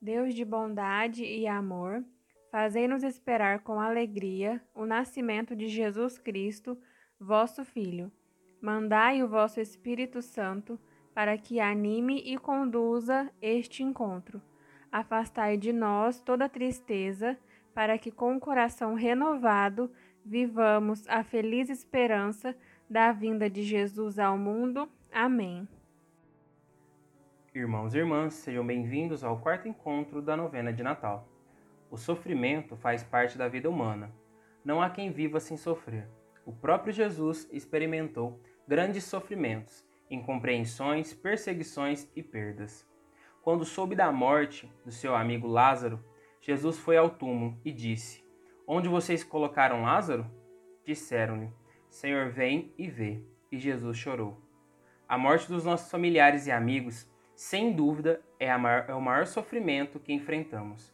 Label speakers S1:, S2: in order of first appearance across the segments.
S1: Deus de bondade e amor, fazei-nos esperar com alegria o nascimento de Jesus Cristo, vosso Filho. Mandai o vosso Espírito Santo para que anime e conduza este encontro. Afastai de nós toda tristeza, para que com o coração renovado vivamos a feliz esperança da vinda de Jesus ao mundo. Amém.
S2: Irmãos e irmãs, sejam bem-vindos ao quarto encontro da novena de Natal. O sofrimento faz parte da vida humana. Não há quem viva sem sofrer. O próprio Jesus experimentou grandes sofrimentos, incompreensões, perseguições e perdas. Quando soube da morte do seu amigo Lázaro, Jesus foi ao túmulo e disse: Onde vocês colocaram Lázaro? Disseram-lhe: Senhor, vem e vê. E Jesus chorou. A morte dos nossos familiares e amigos, sem dúvida, é, maior, é o maior sofrimento que enfrentamos.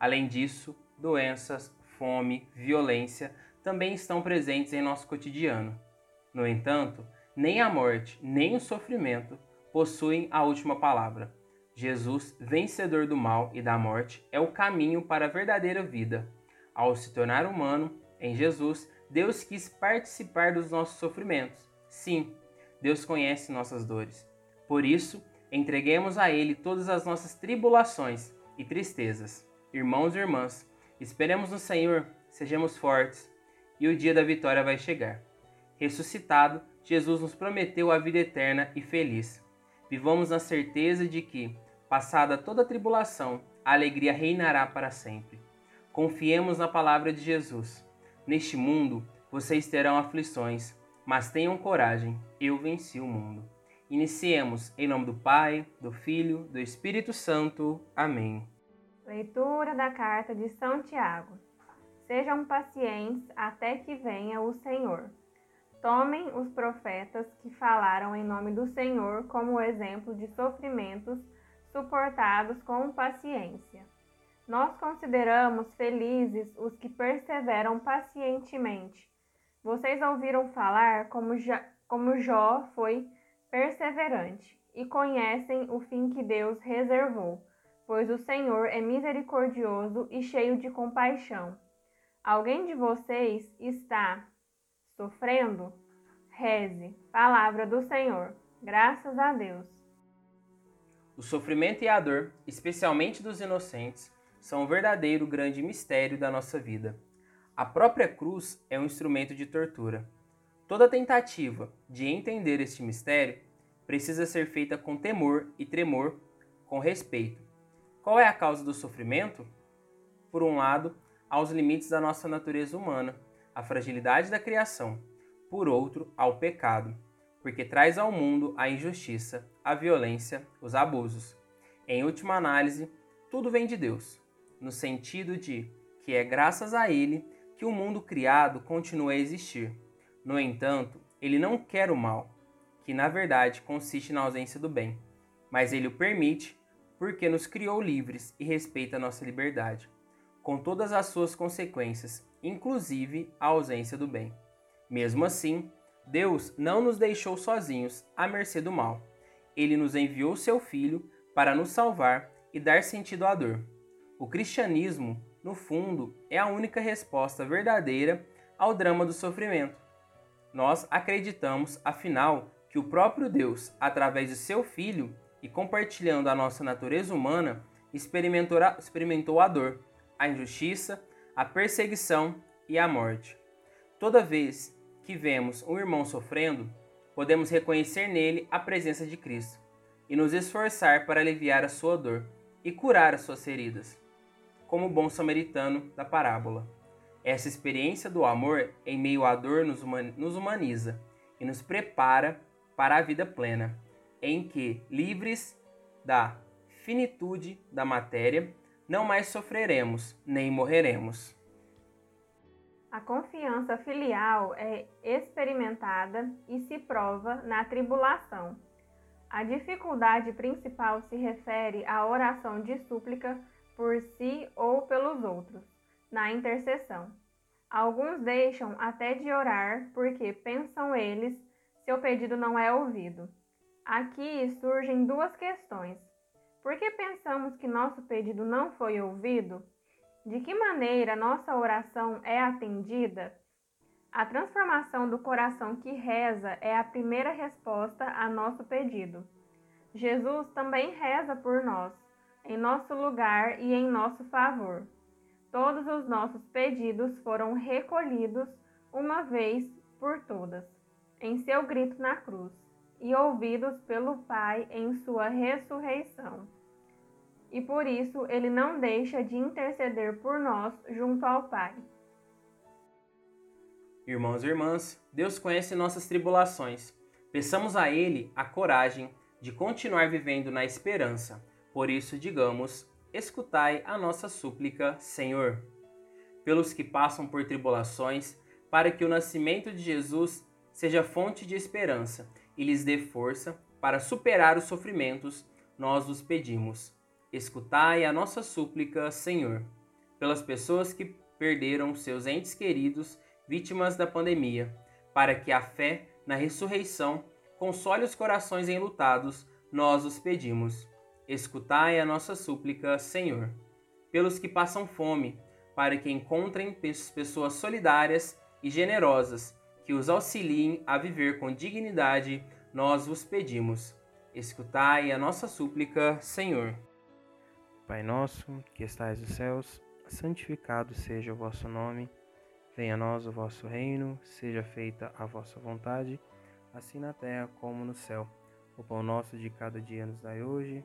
S2: Além disso, doenças, fome, violência também estão presentes em nosso cotidiano. No entanto, nem a morte, nem o sofrimento possuem a última palavra. Jesus, vencedor do mal e da morte, é o caminho para a verdadeira vida. Ao se tornar humano, em Jesus, Deus quis participar dos nossos sofrimentos. Sim, Deus conhece nossas dores. Por isso, entreguemos a Ele todas as nossas tribulações e tristezas. Irmãos e irmãs, esperemos no Senhor, sejamos fortes, e o dia da vitória vai chegar. Ressuscitado, Jesus nos prometeu a vida eterna e feliz. Vivamos na certeza de que, passada toda a tribulação, a alegria reinará para sempre. Confiemos na palavra de Jesus. Neste mundo vocês terão aflições, mas tenham coragem, eu venci o mundo. Iniciemos em nome do Pai, do Filho, do Espírito Santo. Amém.
S1: Leitura da carta de São Tiago. Sejam pacientes até que venha o Senhor. Tomem os profetas que falaram em nome do Senhor como exemplo de sofrimentos suportados com paciência. Nós consideramos felizes os que perseveram pacientemente. Vocês ouviram falar como, Jó foi perseverante e conhecem o fim que Deus reservou, pois o Senhor é misericordioso e cheio de compaixão. Alguém de vocês está sofrendo? Reze, palavra do Senhor. Graças a Deus.
S2: O sofrimento e a dor, especialmente dos inocentes, são o verdadeiro grande mistério da nossa vida. A própria cruz é um instrumento de tortura. Toda tentativa de entender este mistério precisa ser feita com temor e tremor, com respeito. Qual é a causa do sofrimento? Por um lado, aos limites da nossa natureza humana, a fragilidade da criação. Por outro, ao pecado, porque traz ao mundo a injustiça, a violência, os abusos. Em última análise, tudo vem de Deus no sentido de que é graças a ele que o mundo criado continua a existir. No entanto, ele não quer o mal, que na verdade consiste na ausência do bem, mas ele o permite porque nos criou livres e respeita nossa liberdade, com todas as suas consequências, inclusive a ausência do bem. Mesmo assim, Deus não nos deixou sozinhos à mercê do mal. Ele nos enviou seu Filho para nos salvar e dar sentido à dor. O cristianismo, no fundo, é a única resposta verdadeira ao drama do sofrimento. Nós acreditamos, afinal, que o próprio Deus, através de seu Filho e compartilhando a nossa natureza humana, experimentou a, experimentou a dor, a injustiça, a perseguição e a morte. Toda vez que vemos um irmão sofrendo, podemos reconhecer nele a presença de Cristo e nos esforçar para aliviar a sua dor e curar as suas feridas como o bom samaritano da parábola. Essa experiência do amor em meio à dor nos humaniza e nos prepara para a vida plena, em que, livres da finitude da matéria, não mais sofreremos nem morreremos.
S1: A confiança filial é experimentada e se prova na tribulação. A dificuldade principal se refere à oração de súplica por si ou pelos outros, na intercessão. Alguns deixam até de orar porque pensam eles seu pedido não é ouvido. Aqui surgem duas questões. Por que pensamos que nosso pedido não foi ouvido? De que maneira nossa oração é atendida? A transformação do coração que reza é a primeira resposta a nosso pedido. Jesus também reza por nós, em nosso lugar e em nosso favor. Todos os nossos pedidos foram recolhidos uma vez por todas, em seu grito na cruz, e ouvidos pelo Pai em sua ressurreição e por isso ele não deixa de interceder por nós junto ao Pai.
S3: Irmãos e irmãs, Deus conhece nossas tribulações. Peçamos a Ele a coragem de continuar vivendo na esperança. Por isso, digamos: escutai a nossa súplica, Senhor. Pelos que passam por tribulações, para que o nascimento de Jesus seja fonte de esperança e lhes dê força para superar os sofrimentos, nós os pedimos Escutai a nossa súplica, Senhor, pelas pessoas que perderam seus entes queridos vítimas da pandemia, para que a fé na ressurreição console os corações enlutados, nós os pedimos. Escutai a nossa súplica, Senhor, pelos que passam fome, para que encontrem pessoas solidárias e generosas que os auxiliem a viver com dignidade, nós vos pedimos. Escutai a nossa súplica, Senhor.
S2: Pai nosso, que estais nos céus, santificado seja o vosso nome. Venha a nós o vosso reino, seja feita a vossa vontade, assim na terra como no céu. O pão nosso de cada dia nos dai hoje.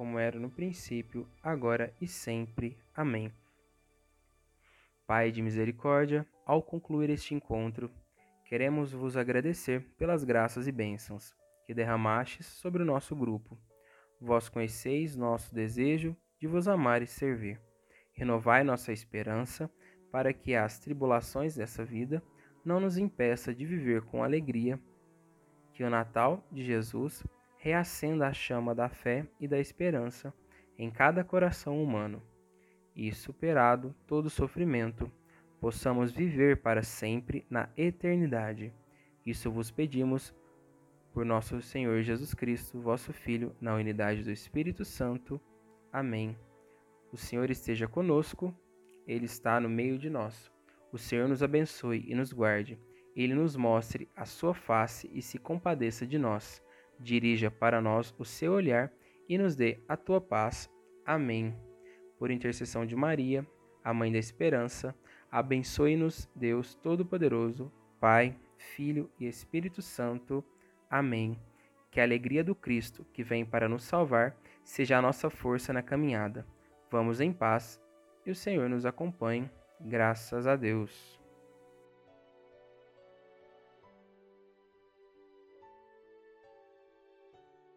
S2: como era no princípio, agora e sempre. Amém. Pai de misericórdia, ao concluir este encontro, queremos vos agradecer pelas graças e bênçãos que derramastes sobre o nosso grupo. Vós conheceis nosso desejo de vos amar e servir. Renovai nossa esperança, para que as tribulações dessa vida não nos impeça de viver com alegria. Que o Natal de Jesus reacenda a chama da fé e da esperança em cada coração humano, e, superado todo sofrimento, possamos viver para sempre na eternidade. Isso vos pedimos por nosso Senhor Jesus Cristo, vosso Filho, na unidade do Espírito Santo. Amém. O Senhor esteja conosco, Ele está no meio de nós. O Senhor nos abençoe e nos guarde. Ele nos mostre a sua face e se compadeça de nós. Dirija para nós o seu olhar e nos dê a tua paz. Amém. Por intercessão de Maria, a Mãe da Esperança, abençoe-nos, Deus Todo-Poderoso, Pai, Filho e Espírito Santo. Amém. Que a alegria do Cristo, que vem para nos salvar, seja a nossa força na caminhada. Vamos em paz e o Senhor nos acompanhe. Graças a Deus.